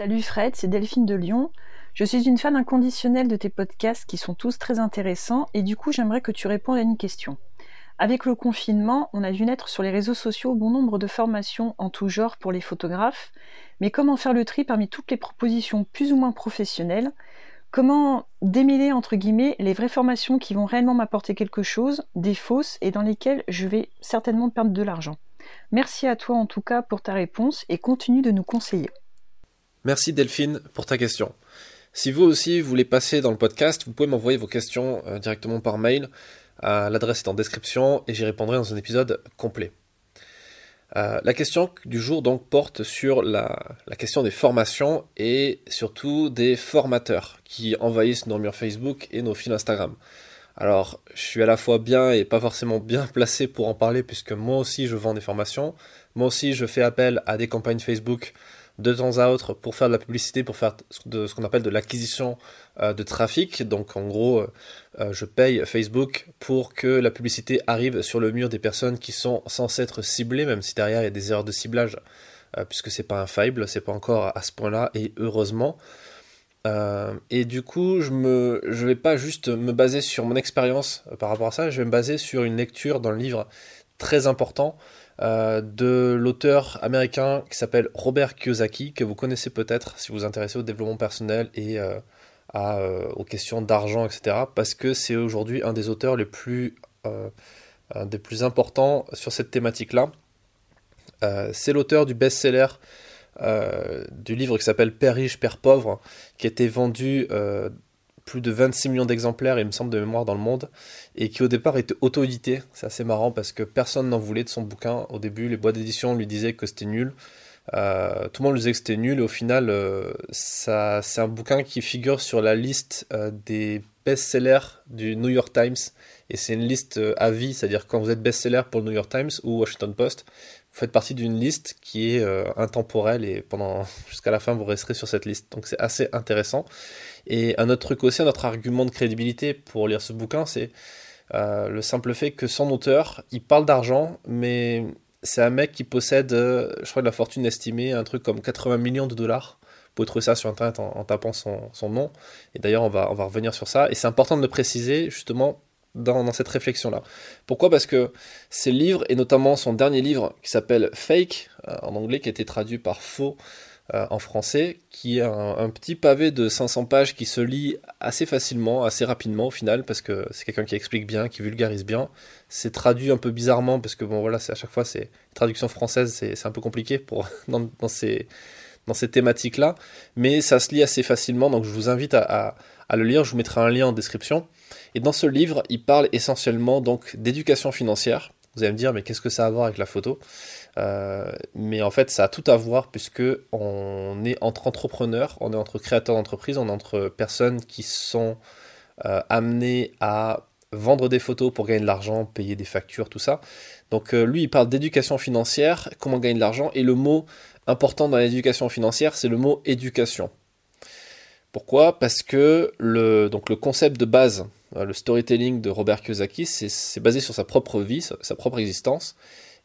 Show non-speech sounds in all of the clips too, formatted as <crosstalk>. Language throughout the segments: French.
Salut Fred, c'est Delphine de Lyon. Je suis une fan inconditionnelle de tes podcasts qui sont tous très intéressants et du coup j'aimerais que tu répondes à une question. Avec le confinement, on a vu naître sur les réseaux sociaux bon nombre de formations en tout genre pour les photographes, mais comment faire le tri parmi toutes les propositions plus ou moins professionnelles? Comment démêler entre guillemets les vraies formations qui vont réellement m'apporter quelque chose, des fausses et dans lesquelles je vais certainement perdre de l'argent? Merci à toi en tout cas pour ta réponse et continue de nous conseiller. Merci Delphine pour ta question. Si vous aussi voulez passer dans le podcast, vous pouvez m'envoyer vos questions euh, directement par mail. L'adresse est en description et j'y répondrai dans un épisode complet. Euh, la question du jour donc porte sur la, question des formations et surtout des formateurs qui envahissent nos murs Facebook et nos fils Instagram. Alors, je suis à la fois bien et pas forcément bien <laughs> placé pour en parler puisque moi aussi je vends des formations. Moi aussi je fais appel à des campagnes Facebook de temps à autre pour faire de la publicité, pour faire de ce qu'on appelle de l'acquisition euh, de trafic. Donc en gros, euh, euh, je paye Facebook pour que la publicité arrive sur le mur des personnes qui sont censées être ciblées, même si derrière il y a des erreurs de ciblage, puisque c'est pas infaillible, c'est pas encore à ce point-là, et heureusement. et du coup, je ne je vais pas juste me baser sur mon expérience par rapport à ça, je vais me baser sur une lecture dans le livre très important euh, de l'auteur américain qui s'appelle Robert Kiyosaki, que vous connaissez peut-être si vous vous intéressez au développement personnel et euh, euh, aux questions d'argent, etc. Parce que c'est aujourd'hui un des auteurs les plus, des plus importants sur cette thématique-là. c'est l'auteur du best-seller du livre qui s'appelle Père riche, Père pauvre, qui a été vendu plus de 26 millions d'exemplaires, il me semble, de mémoire dans le monde, et qui au départ était auto-édité. C'est assez marrant parce que personne n'en voulait de son bouquin. Au début, les boîtes d'édition lui disaient que c'était nul. Euh, tout le monde lui disait que c'était nul, et au final, euh, c'est un bouquin qui figure sur la liste euh, des best-sellers du New York Times, et c'est une liste à vie, c'est-à-dire quand vous êtes best-seller pour le New York Times ou Washington Post, faites partie d'une liste qui est intemporelle, et pendant <laughs> jusqu'à la fin, vous resterez sur cette liste. Donc c'est assez intéressant. Et un autre truc aussi, un autre argument de crédibilité pour lire ce bouquin, c'est euh, le simple fait que son auteur, il parle d'argent, mais c'est un mec qui possède, euh, je crois, de la fortune estimée, un truc comme 80 millions de dollars. Vous pouvez trouver ça sur internet en, tapant son, nom. Et d'ailleurs, on va, on va revenir sur ça. Et c'est important de le préciser, justement, dans, cette réflexion-là. Pourquoi? Parce que ses livres, et notamment son dernier livre qui s'appelle Fake, euh, en anglais, qui a été traduit par faux euh, en français, qui est un, petit pavé de 500 pages qui se lit assez facilement, assez rapidement au final, parce que c'est quelqu'un qui explique bien, qui vulgarise bien. C'est traduit un peu bizarrement, parce que bon voilà, à chaque fois, c'est traduction française, c'est un peu compliqué pour, <laughs> dans, ces, dans ces thématiques-là, mais ça se lit assez facilement, donc je vous invite à, le lire, je vous mettrai un lien en description. Et dans ce livre, il parle essentiellement donc d'éducation financière. Vous allez me dire, mais qu'est-ce que ça a à voir avec la photo? Euh, mais en fait, ça a tout à voir puisque on est entre entrepreneurs, on est entre créateurs d'entreprise, on est entre personnes qui sont euh, amenées à vendre des photos pour gagner de l'argent, payer des factures, tout ça. Donc euh, lui, il parle d'éducation financière, comment gagner de l'argent, et le mot important dans l'éducation financière, c'est le mot éducation. Pourquoi? Parce que le, donc le concept de base, le storytelling de Robert Kiyosaki, c'est basé sur sa propre vie, sa propre existence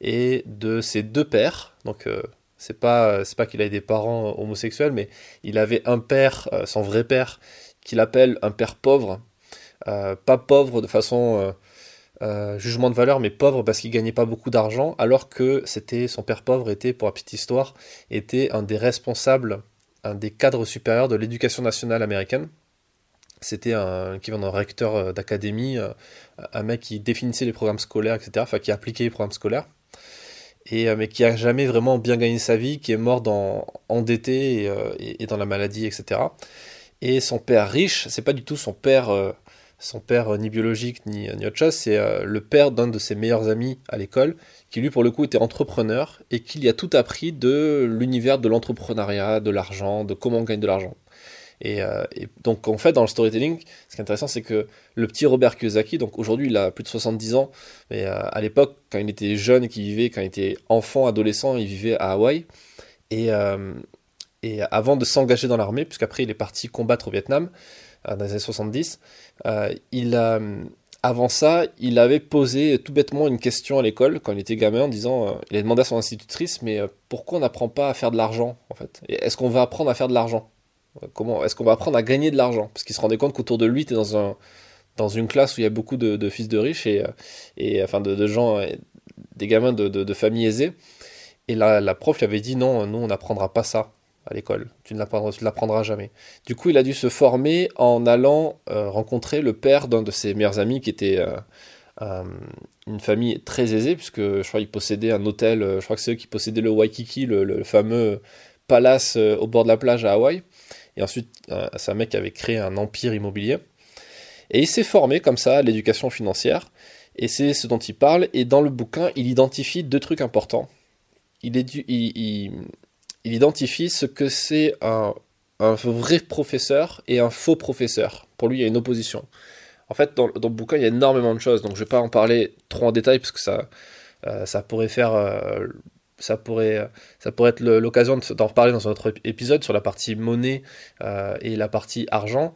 et de ses deux pères. Donc euh, c'est pas pas qu'il avait des parents homosexuels, mais il avait un père, euh, son vrai père, qu'il appelle un père pauvre, euh, pas pauvre de façon jugement de valeur, mais pauvre parce qu'il gagnait pas beaucoup d'argent, alors que c'était son père pauvre était, pour la petite histoire, était un des responsables, un des cadres supérieurs de l'éducation nationale américaine. C'était un qui un recteur d'académie, un mec qui définissait les programmes scolaires, etc., enfin qui appliquait les programmes scolaires euh, mais qui a jamais vraiment bien gagné sa vie, qui est mort endetté euh, et, dans la maladie, etc. Et son père riche, c'est pas du tout son père, euh, son père ni biologique ni, ni autre chose, c'est le père d'un de ses meilleurs amis à l'école, qui lui pour le coup était entrepreneur et qui lui a tout appris de l'univers de l'entrepreneuriat, de l'argent, de comment on gagne de l'argent. Euh, et, donc en fait dans le storytelling, ce qui est intéressant c'est que le petit Robert Kiyosaki, donc aujourd'hui il a plus de 70 ans, mais euh, à l'époque quand il était jeune qu'il vivait, quand il était enfant, adolescent, il vivait à Hawaï. Et, euh, avant de s'engager dans l'armée, puisqu'après il est parti combattre au Vietnam dans les années 70, il a avant ça, il avait posé tout bêtement une question à l'école quand il était gamin en disant, il a demandé à son institutrice, mais pourquoi on n'apprend pas à faire de l'argent en fait? Est-ce qu'on va apprendre à faire de l'argent? Comment Est-ce qu'on va apprendre à gagner de l'argent? Parce qu'il se rendait compte qu'autour de lui, il était dans un dans une classe où il y a beaucoup de, fils de riches et, et enfin de, gens, des gamins de, familles aisées. Et la, la prof lui avait dit non, nous on n'apprendra pas ça à l'école. Tu ne l'apprendras jamais. Du coup, il a dû se former en allant euh, rencontrer le père d'un de ses meilleurs amis qui était euh, euh, une famille très aisée, puisque je crois qu'il possédait un hôtel, je crois que c'est eux qui possédaient le Waikiki, le, fameux palace au bord de la plage à Hawaï. Et ensuite, c'est un mec avait créé un empire immobilier. Et il s'est formé comme ça à l'éducation financière. Et c'est ce dont il parle. Et dans le bouquin, il identifie deux trucs importants. Il, il identifie ce que c'est un, vrai professeur et un faux professeur. Pour lui, il y a une opposition. En fait, dans, le bouquin, il y a énormément de choses, donc je ne vais pas en parler trop en détail parce que ça, euh, ça pourrait faire, euh, ça pourrait, ça pourrait être l'occasion d'en reparler dans un autre épisode sur la partie monnaie euh, et la partie argent,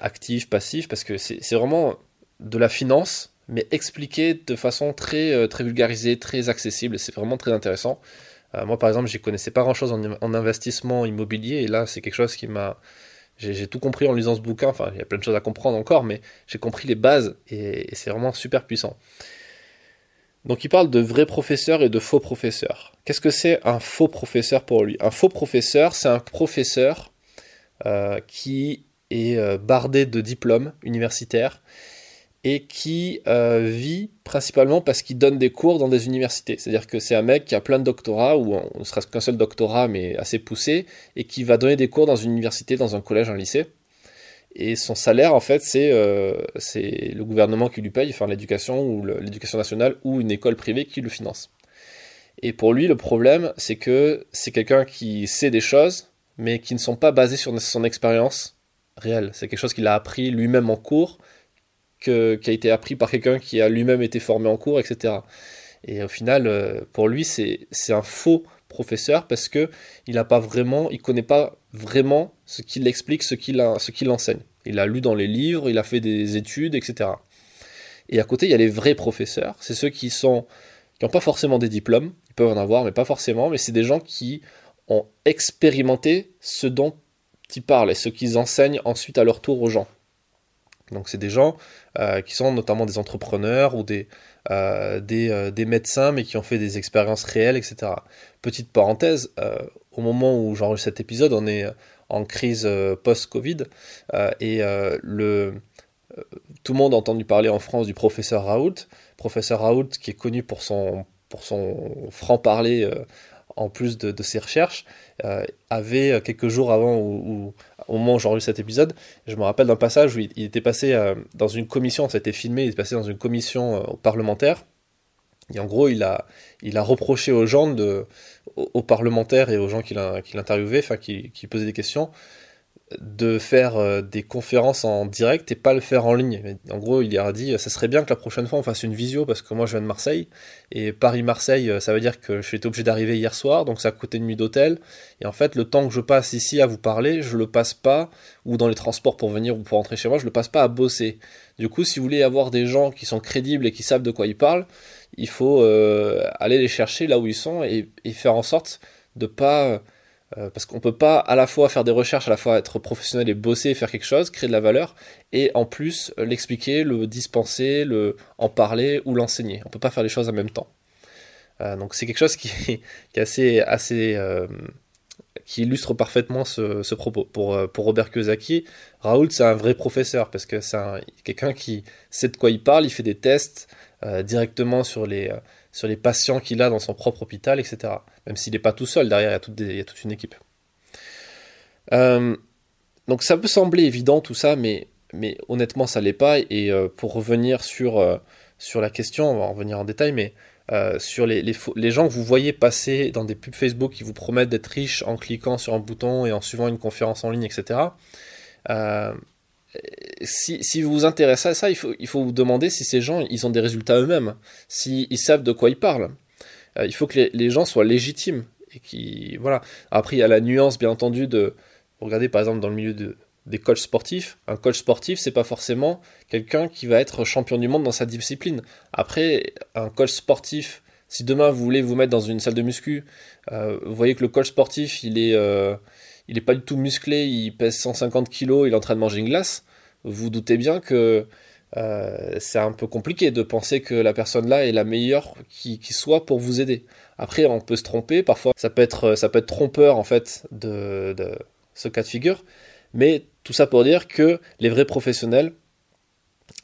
actif, passif, parce que c'est vraiment de la finance, mais expliqué de façon très, très vulgarisée, très accessible, c'est vraiment très intéressant. Euh, moi, par exemple, j'y connaissais pas grand-chose en, investissement immobilier, et là, c'est quelque chose qui m'a... J'ai tout compris en lisant ce bouquin, enfin, il y a plein de choses à comprendre encore, mais j'ai compris les bases, et, c'est vraiment super puissant. Donc il parle de vrais professeurs et de faux professeurs. Qu'est-ce que c'est un faux professeur pour lui? Un faux professeur, c'est un professeur euh, qui est euh, bardé de diplômes universitaires et qui euh, vit principalement parce qu'il donne des cours dans des universités. C'est-à-dire que c'est un mec qui a plein de doctorats, ou ne serait-ce qu'un seul doctorat, mais assez poussé, et qui va donner des cours dans une université, dans un collège, un lycée. Et son salaire, en fait, c'est euh, le gouvernement qui lui paye, enfin l'éducation, ou l'éducation nationale, ou une école privée qui le finance. Et pour lui, le problème, c'est que c'est quelqu'un qui sait des choses, mais qui ne sont pas basées sur son expérience réelle. C'est quelque chose qu'il a appris lui-même en cours, qui a été appris par quelqu'un qui a lui-même été formé en cours, etc. Et au final, euh, pour lui, c'est un faux professeur parce que il n'a pas vraiment, il connaît pas vraiment ce qu'il explique, ce qu'il qu'il enseigne. Il a lu dans les livres, il a fait des études, etc. Et à côté, il y a les vrais professeurs. C'est ceux qui sont qui n'ont pas forcément des diplômes, ils peuvent en avoir, mais pas forcément. Mais c'est des gens qui ont expérimenté ce dont ils parlent et ce qu'ils enseignent ensuite à leur tour aux gens. Donc c'est des gens euh, qui sont notamment des entrepreneurs ou des, euh, euh, des, médecins mais qui ont fait des expériences réelles, etc. Petite parenthèse, au moment où j'enregistre cet épisode, on est en crise post-Covid et le, tout le monde a entendu parler en France du professeur Raoult. Professeur Raoult qui est connu pour son, pour son franc-parler en plus de, ses recherches, euh, avait euh, quelques jours avant, ou, au moment où j'enregistre cet épisode, je me rappelle d'un passage où il, était passé euh, dans une commission, ça a été filmé, il est passé dans une commission parlementaire, et en gros, il a, il a reproché aux gens, de, aux, parlementaires et aux gens qui l'interviewaient, enfin qui, qui posaient des questions, de faire euh, des conférences en direct et pas le faire en ligne. En gros, il a dit ça serait bien que la prochaine fois on fasse une visio parce que moi je viens de Marseille et Paris-Marseille, euh, ça veut dire que je suis obligé d'arriver hier soir, donc ça a coûté une nuit d'hôtel. Et en fait, le temps que je passe ici à vous parler, je le passe pas ou dans les transports pour venir ou pour rentrer chez moi, je le passe pas à bosser. Du coup, si vous voulez avoir des gens qui sont crédibles et qui savent de quoi ils parlent, il faut euh, aller les chercher là où ils sont et faire en sorte de pas euh, parce qu'on peut pas à la fois faire des recherches, à la fois être professionnel et bosser, faire quelque chose, créer de la valeur, et en plus euh, l'expliquer, le dispenser, le en parler ou l'enseigner. On peut pas faire les choses en même temps. Euh, donc c'est quelque chose qui <laughs> illustre parfaitement ce, propos. Pour, pour Robert Kiyosaki, Raoul c'est un vrai professeur parce que c'est quelqu'un qui sait de quoi il parle, il fait des tests directement sur les sur les patients qu'il a dans son propre hôpital, etc. Même s'il n'est pas tout seul, derrière, il y a toute, une équipe. Euh, donc ça peut sembler évident tout ça, mais, mais honnêtement ça l'est pas. Et euh, pour revenir sur, euh, sur la question, on va en revenir en détail, mais sur les, les, les, gens que vous voyez passer dans des pubs Facebook qui vous promettent d'être riches en cliquant sur un bouton et en suivant une conférence en ligne, etc si, vous vous intéressez à ça, il faut, vous demander si ces gens, ils ont des résultats eux-mêmes, s'ils savent de quoi ils parlent. Euh, il faut que les, gens soient légitimes. Et qui, voilà. Après, il y a la nuance, bien entendu, de... Regardez, par exemple, dans le milieu de, des coachs sportifs. Un coach sportif, c'est pas forcément quelqu'un qui va être champion du monde dans sa discipline. Après, un coach sportif, si demain vous voulez vous mettre dans une salle de muscu, euh, vous voyez que le coach sportif, il est, euh, il est pas du tout musclé, il pèse 150 kg, il est en train de manger une glace. Vous doutez bien que euh, c'est un peu compliqué de penser que la personne là est la meilleure qui, soit pour vous aider. Après, on peut se tromper, parfois ça peut être, ça peut être trompeur en fait de, de ce cas de figure, mais tout ça pour dire que les vrais professionnels,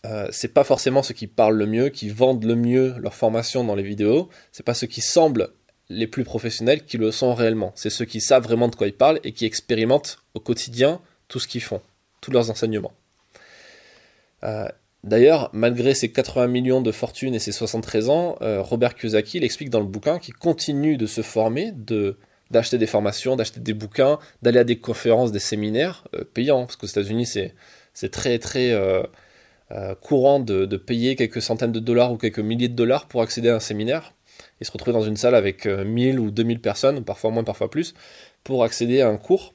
euh, c'est pas forcément ceux qui parlent le mieux, qui vendent le mieux leur formation dans les vidéos, c'est pas ceux qui semblent les plus professionnels qui le sont réellement. C'est ceux qui savent vraiment de quoi ils parlent et qui expérimentent au quotidien tout ce qu'ils font, tous leurs enseignements. Euh, d'ailleurs, malgré ses 80 millions de fortune et ses 73 ans, euh, Robert Kiyosaki l'explique dans le bouquin qu'il continue de se former, d'acheter des formations, d'acheter des bouquins, d'aller à des conférences, des séminaires euh, payants, parce qu'aux États-Unis, c'est, très courant de, payer quelques centaines de dollars ou quelques milliers de dollars pour accéder à un séminaire et se retrouver dans une salle avec 1000 ou 2000 personnes, parfois moins, parfois plus, pour accéder à un cours.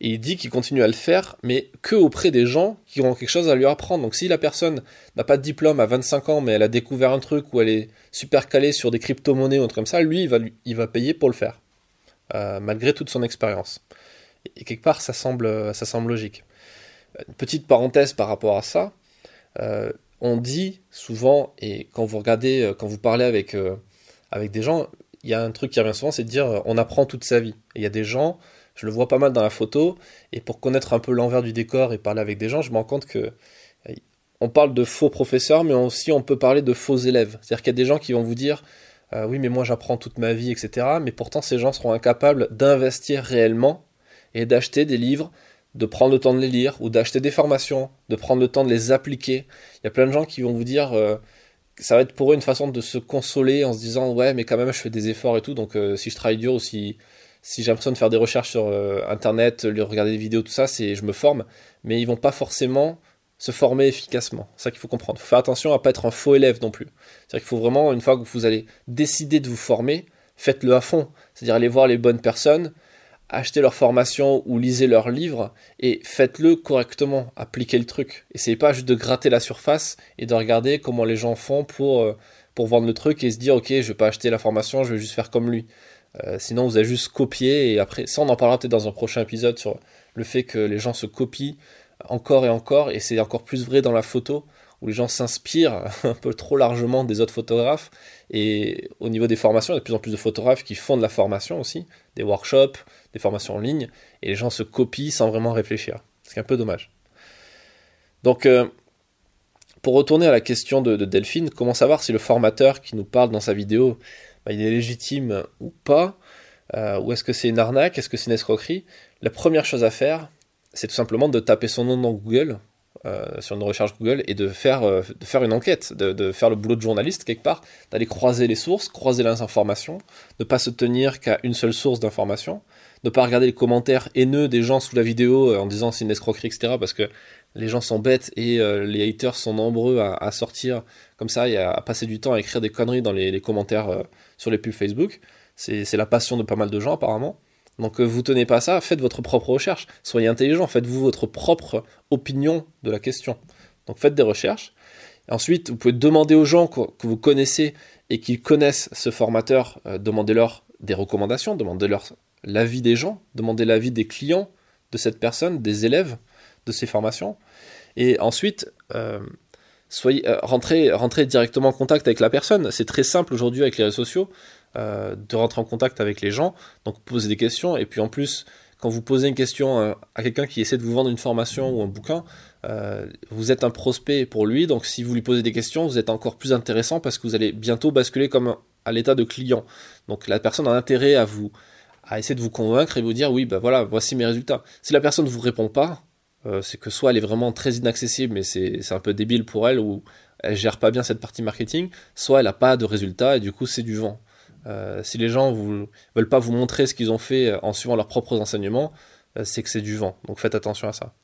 Et il dit qu'il continue à le faire, mais que auprès des gens qui ont quelque chose à lui apprendre. Donc si la personne n'a pas de diplôme à 25 ans, mais elle a découvert un truc où elle est super calée sur des crypto-monnaies ou un comme ça, lui, il va, payer pour le faire. Euh, malgré toute son expérience. Et quelque part, ça semble, logique. Une petite parenthèse par rapport à ça. Euh, on dit souvent, et quand vous regardez, euh, quand vous parlez avec, avec des gens, il y a un truc qui revient souvent, c'est de dire on apprend toute sa vie. il y a des gens, je le vois pas mal dans la photo, et pour connaître un peu l'envers du décor et parler avec des gens, je me rends compte que on parle de faux professeurs, mais aussi on peut parler de faux élèves. C'est-à-dire qu'il y a des gens qui vont vous dire euh, oui, mais moi j'apprends toute ma vie, etc. Mais pourtant, ces gens seront incapables d'investir réellement et d'acheter des livres, de prendre le temps de les lire, ou d'acheter des formations, de prendre le temps de les appliquer. Il y a plein de gens qui vont vous dire euh, ça va être pour eux une façon de se consoler en se disant ouais, mais quand même, je fais des efforts et tout, donc euh, si je travaille dur ou si, si j'ai l'impression de faire des recherches sur internet, regarder des vidéos, tout ça, c'est je me forme, mais ils vont pas forcément se former efficacement. C'est ça qu'il faut comprendre. Faut faire attention à pas être un faux élève non plus. C'est-à-dire qu'il faut vraiment, une fois que vous allez décider de vous former, faites-le à fond. C'est-à-dire aller voir les bonnes personnes, acheter leur formation ou lisez leurs livres et faites-le correctement. Appliquez le truc. Essayez pas juste de gratter la surface et de regarder comment les gens font pour, euh, pour vendre le truc et se dire ok, je vais pas acheter la formation, je vais juste faire comme lui. Euh, sinon, vous allez juste copier et après, ça on en parlera peut-être dans un prochain épisode sur le fait que les gens se copient encore et encore, et c'est encore plus vrai dans la photo, où les gens s'inspirent <laughs> un peu trop largement des autres photographes. Et au niveau des formations, il y a de plus en plus de photographes qui font de la formation aussi, des workshops, des formations en ligne, et les gens se copient sans vraiment réfléchir. C'est un peu dommage. Donc, euh, pour retourner à la question de, Delphine, comment savoir si le formateur qui nous parle dans sa vidéo, bah, il est légitime ou pas euh, Ou est-ce que c'est une arnaque Est-ce que c'est une escroquerie? La première chose à faire, c'est tout simplement de taper son nom dans Google, euh, sur une recherche Google, et de faire, euh, de faire une enquête, de, faire le boulot de journaliste quelque part, d'aller croiser les sources, croiser les informations, ne pas se tenir qu'à une seule source d'information, ne pas regarder les commentaires haineux des gens sous la vidéo euh, en disant c'est une escroquerie, etc. Parce que les gens sont bêtes et les haters sont nombreux à, sortir comme ça et à, passer du temps à écrire des conneries dans les, les commentaires sur les pubs Facebook. C'est la passion de pas mal de gens apparemment. Donc euh, vous tenez pas à ça, faites votre propre recherche. Soyez intelligent, faites-vous votre propre opinion de la question. Donc faites des recherches. Ensuite, vous pouvez demander aux gens que, vous connaissez et qui connaissent ce formateur, euh, demandez-leur des recommandations, demandez-leur l'avis des gens, demandez l'avis des clients de cette personne, des élèves de ces formations. Et ensuite, euh, soyez, rentrez, rentrez directement en contact avec la personne. C'est très simple aujourd'hui avec les réseaux sociaux. Euh, de rentrer en contact avec les gens, donc poser des questions, et puis en plus, quand vous posez une question euh, à quelqu'un qui essaie de vous vendre une formation ou un bouquin, euh, vous êtes un prospect pour lui, donc si vous lui posez des questions, vous êtes encore plus intéressant parce que vous allez bientôt basculer comme à l'état de client. Donc la personne a intérêt à vous à essayer de vous convaincre et vous dire oui, ben voilà, voici mes résultats. Si la personne ne vous répond pas, c'est que soit elle est vraiment très inaccessible, mais c'est un peu débile pour elle, ou elle gère pas bien cette partie marketing, soit elle n'a pas de résultats et du coup c'est du vent. Euh, si les gens ne veulent pas vous montrer ce qu'ils ont fait euh, en suivant leurs propres enseignements, euh, c'est que c'est du vent. Donc faites attention à ça.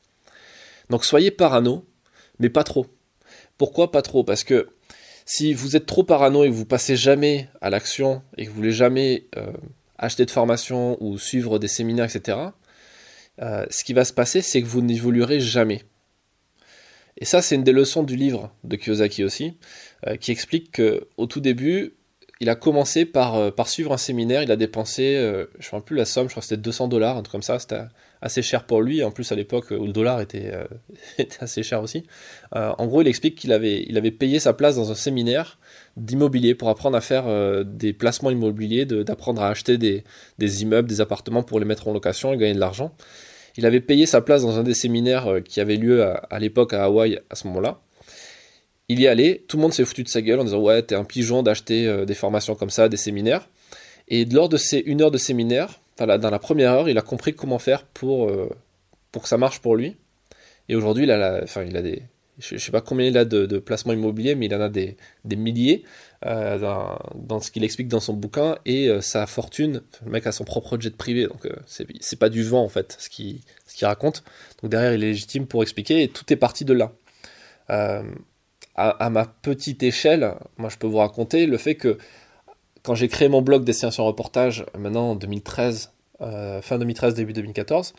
Donc soyez parano, mais pas trop. Pourquoi pas trop? Parce que si vous êtes trop parano et que vous passez jamais à l'action et que vous voulez jamais acheter de formation ou suivre des séminaires, etc., ce qui va se passer, c'est que vous n'évoluerez jamais. Et ça, c'est une des leçons du livre de Kiyosaki aussi, qui explique qu'au tout début, il a commencé par, par suivre un séminaire, il a dépensé, je ne sais plus la somme, je crois que c'était 200 dollars, un truc comme ça, c'était assez cher pour lui, en plus à l'époque où le dollar était, euh, <laughs> assez cher aussi. Euh, en gros, il explique qu'il avait, payé sa place dans un séminaire d'immobilier pour apprendre à faire euh, des placements immobiliers, d'apprendre à acheter des, des, immeubles, des appartements pour les mettre en location et gagner de l'argent. Il avait payé sa place dans un des séminaires qui avait lieu à, l'époque à Hawaï à ce moment-là. Il y allait, tout le monde s'est foutu de sa gueule en disant ouais t'es un pigeon d'acheter des formations comme ça, des séminaires. Et lors de ces une heure de séminaire, dans la première heure, il a compris comment faire pour, euh, pour que ça marche pour lui. Et aujourd'hui, il, a enfin, il a des. Je ne sais pas combien il a de, placements immobiliers, mais il en a des, des milliers euh, dans, ce qu'il explique dans son bouquin. Et euh, sa fortune, le mec a son propre jet privé, donc c'est pas du vent en fait ce qu'il ce raconte. Donc derrière, il est légitime pour expliquer et tout est parti de là. À, ma petite échelle, moi je peux vous raconter le fait que quand j'ai créé mon blog Destination Reportage, maintenant en 2013, euh, fin 2013, début 2014,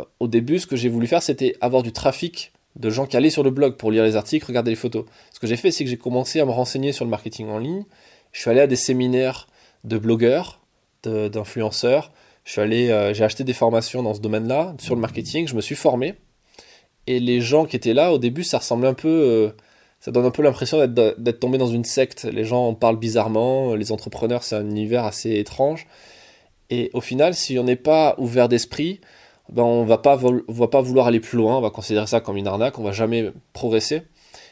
euh, au début, ce que j'ai voulu faire, c'était avoir du trafic de gens qui allaient sur le blog pour lire les articles, regarder les photos. Ce que j'ai fait, c'est que j'ai commencé à me renseigner sur le marketing en ligne. Je suis allé à des séminaires de blogueurs, d'influenceurs. Euh, j'ai acheté des formations dans ce domaine-là sur le marketing. Je me suis formé. Et les gens qui étaient là, au début, ça ressemblait un peu ça donne un peu l'impression d'être tombé dans une secte. Les gens en parlent bizarrement, les entrepreneurs, c'est un univers assez étrange. Et au final, si on n'est pas ouvert d'esprit, ben on va pas, va pas vouloir aller plus loin, on va considérer ça comme une arnaque, on va jamais progresser.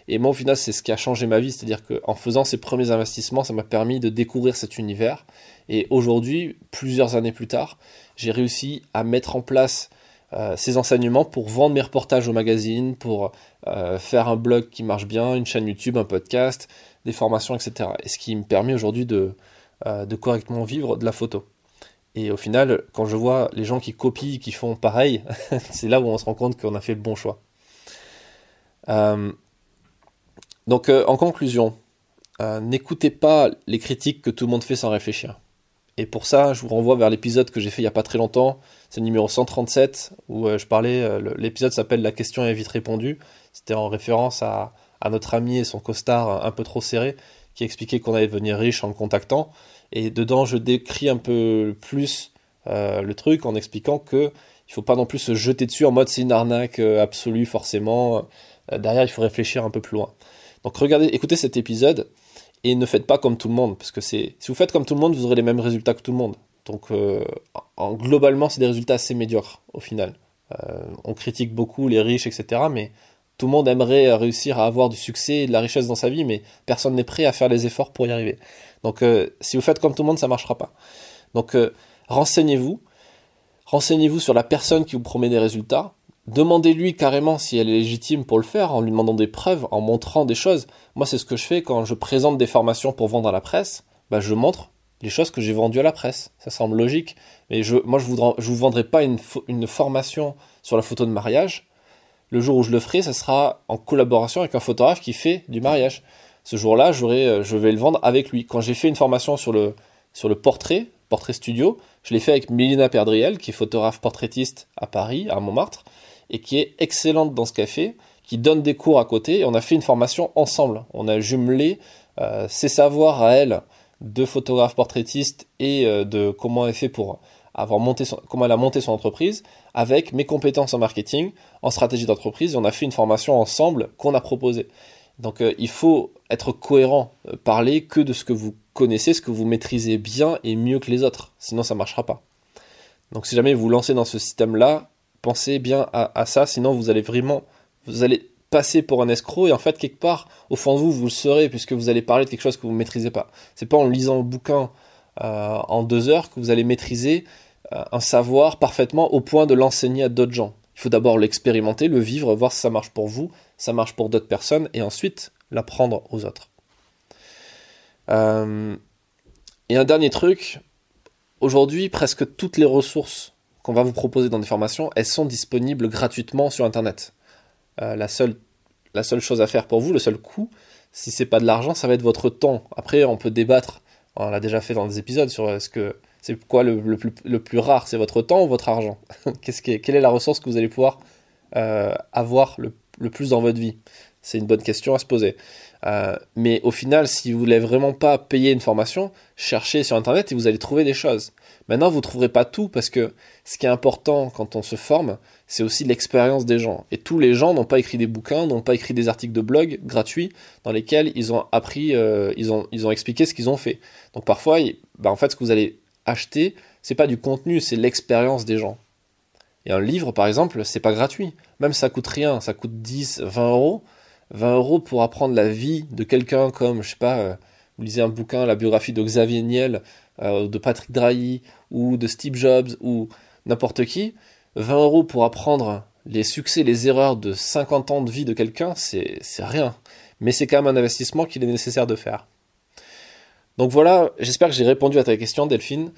Et moi, au final, c'est ce qui a changé ma vie, c'est-à-dire qu'en faisant ces premiers investissements, ça m'a permis de découvrir cet univers. Et aujourd'hui, plusieurs années plus tard, j'ai réussi à mettre en place euh, ces enseignements pour vendre mes reportages au magazine, pour euh, faire un blog qui marche bien, une chaîne YouTube, un podcast, des formations, etc. Et ce qui me permet aujourd'hui de, euh, de correctement vivre de la photo. Et au final, quand je vois les gens qui copient, qui font pareil, <laughs> c'est là où on se rend compte qu'on a fait le bon choix. donc en conclusion, n'écoutez pas les critiques que tout le monde fait sans réfléchir. Et pour ça, je vous renvoie vers l'épisode que j'ai fait il n'y a pas très longtemps. C'est le numéro 137 où euh, je parlais. Euh, l'épisode s'appelle La question est vite répondue. C'était en référence à, notre ami et son costard un peu trop serré qui expliquait qu'on allait devenir riche en le contactant. Et dedans, je décris un peu plus euh, le truc en expliquant que il faut pas non plus se jeter dessus en mode c'est une arnaque absolue forcément. derrière, il faut réfléchir un peu plus loin. Donc regardez, écoutez cet épisode et ne faites pas comme tout le monde, parce que si vous faites comme tout le monde, vous aurez les mêmes résultats que tout le monde. Donc euh, en, globalement, c'est des résultats assez médiocres au final. Euh, on critique beaucoup les riches, etc. Mais tout le monde aimerait réussir à avoir du succès et de la richesse dans sa vie, mais personne n'est prêt à faire les efforts pour y arriver. Donc euh, si vous faites comme tout le monde, ça marchera pas. Donc renseignez-vous, renseignez-vous sur la personne qui vous promet des résultats, Demandez-lui carrément si elle est légitime pour le faire, en lui demandant des preuves, en montrant des choses. Moi, c'est ce que je fais quand je présente des formations pour vendre à la presse. Bah, je montre les choses que j'ai vendues à la presse. Ça semble logique. Mais je, moi, je ne vous vendrai pas une, formation sur la photo de mariage. Le jour où je le ferai, ce sera en collaboration avec un photographe qui fait du mariage. Ce jour-là, euh, je vais le vendre avec lui. Quand j'ai fait une formation sur le, sur le portrait, portrait studio, je l'ai fait avec Mélina Perdriel, qui est photographe portraitiste à Paris, à Montmartre et qui est excellente dans ce fait, qui donne des cours à côté, et on a fait une formation ensemble. On a jumelé euh, ses savoirs à elle de photographe portraitiste et euh, de comment elle fait pour avoir monté comment elle a monté son entreprise avec mes compétences en marketing, en stratégie d'entreprise, et on a fait une formation ensemble qu'on a proposée. Donc euh, il faut être cohérent, parler que de ce que vous connaissez, ce que vous maîtrisez bien et mieux que les autres, sinon ça ne marchera pas. Donc si jamais vous lancez dans ce système-là, pensez bien à, ça, sinon vous allez vraiment, vous allez passer pour un escroc et en fait quelque part au fond de vous vous le serez puisque vous allez parler de quelque chose que vous ne maîtrisez pas. C'est pas en lisant le bouquin euh, en deux heures que vous allez maîtriser euh, un savoir parfaitement au point de l'enseigner à d'autres gens. Il faut d'abord l'expérimenter, le vivre, voir si ça marche pour vous, ça marche pour d'autres personnes et ensuite l'apprendre aux autres. Euh, et un dernier truc, aujourd'hui presque toutes les ressources qu'on va vous proposer dans des formations, elles sont disponibles gratuitement sur Internet. Euh, la, seule, chose à faire pour vous, le seul coût, si c'est pas de l'argent, ça va être votre temps. Après, on peut débattre, on l'a déjà fait dans des épisodes sur est-ce que C'est quoi le, plus, rare? C'est votre temps ou votre argent? <laughs> Quelle est la ressource que vous allez pouvoir euh, avoir le, plus dans votre vie? C'est une bonne question à se poser. Euh, mais au final, si vous voulez vraiment pas payer une formation, cherchez sur Internet et vous allez trouver des choses. Maintenant, vous ne trouverez pas tout parce que ce qui est important quand on se forme, c'est aussi l'expérience des gens. Et tous les gens n'ont pas écrit des bouquins, n'ont pas écrit des articles de blog gratuits dans lesquels ils ont appris, euh, ils, ont, ils ont expliqué ce qu'ils ont fait. Donc parfois, bah, en fait, ce que vous allez acheter, c'est pas du contenu, c'est l'expérience des gens. Et un livre, par exemple, c'est pas gratuit. Même ça coûte rien, ça coûte 10, 20 euros. 20 euros pour apprendre la vie de quelqu'un comme, je sais pas, euh, vous lisez un bouquin, la biographie de Xavier Niel, euh, de Patrick Drahi, ou de Steve Jobs, ou n'importe qui. 20 euros pour apprendre les succès, les erreurs de 50 ans de vie de quelqu'un, c'est rien. Mais c'est quand même un investissement qu'il est nécessaire de faire. Donc voilà, j'espère que j'ai répondu à ta question, Delphine.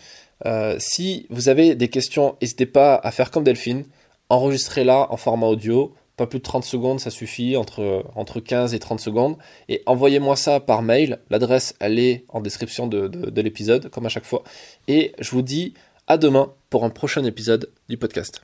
Euh, si vous avez des questions, n'hésitez pas à faire comme Delphine, enregistrez-la en format audio, pas plus de 30 secondes, ça suffit, entre, entre 15 et 30 secondes, et envoyez-moi ça par mail, l'adresse elle est en description de, de l'épisode, comme à chaque fois, et je vous dis à demain pour un prochain épisode du podcast.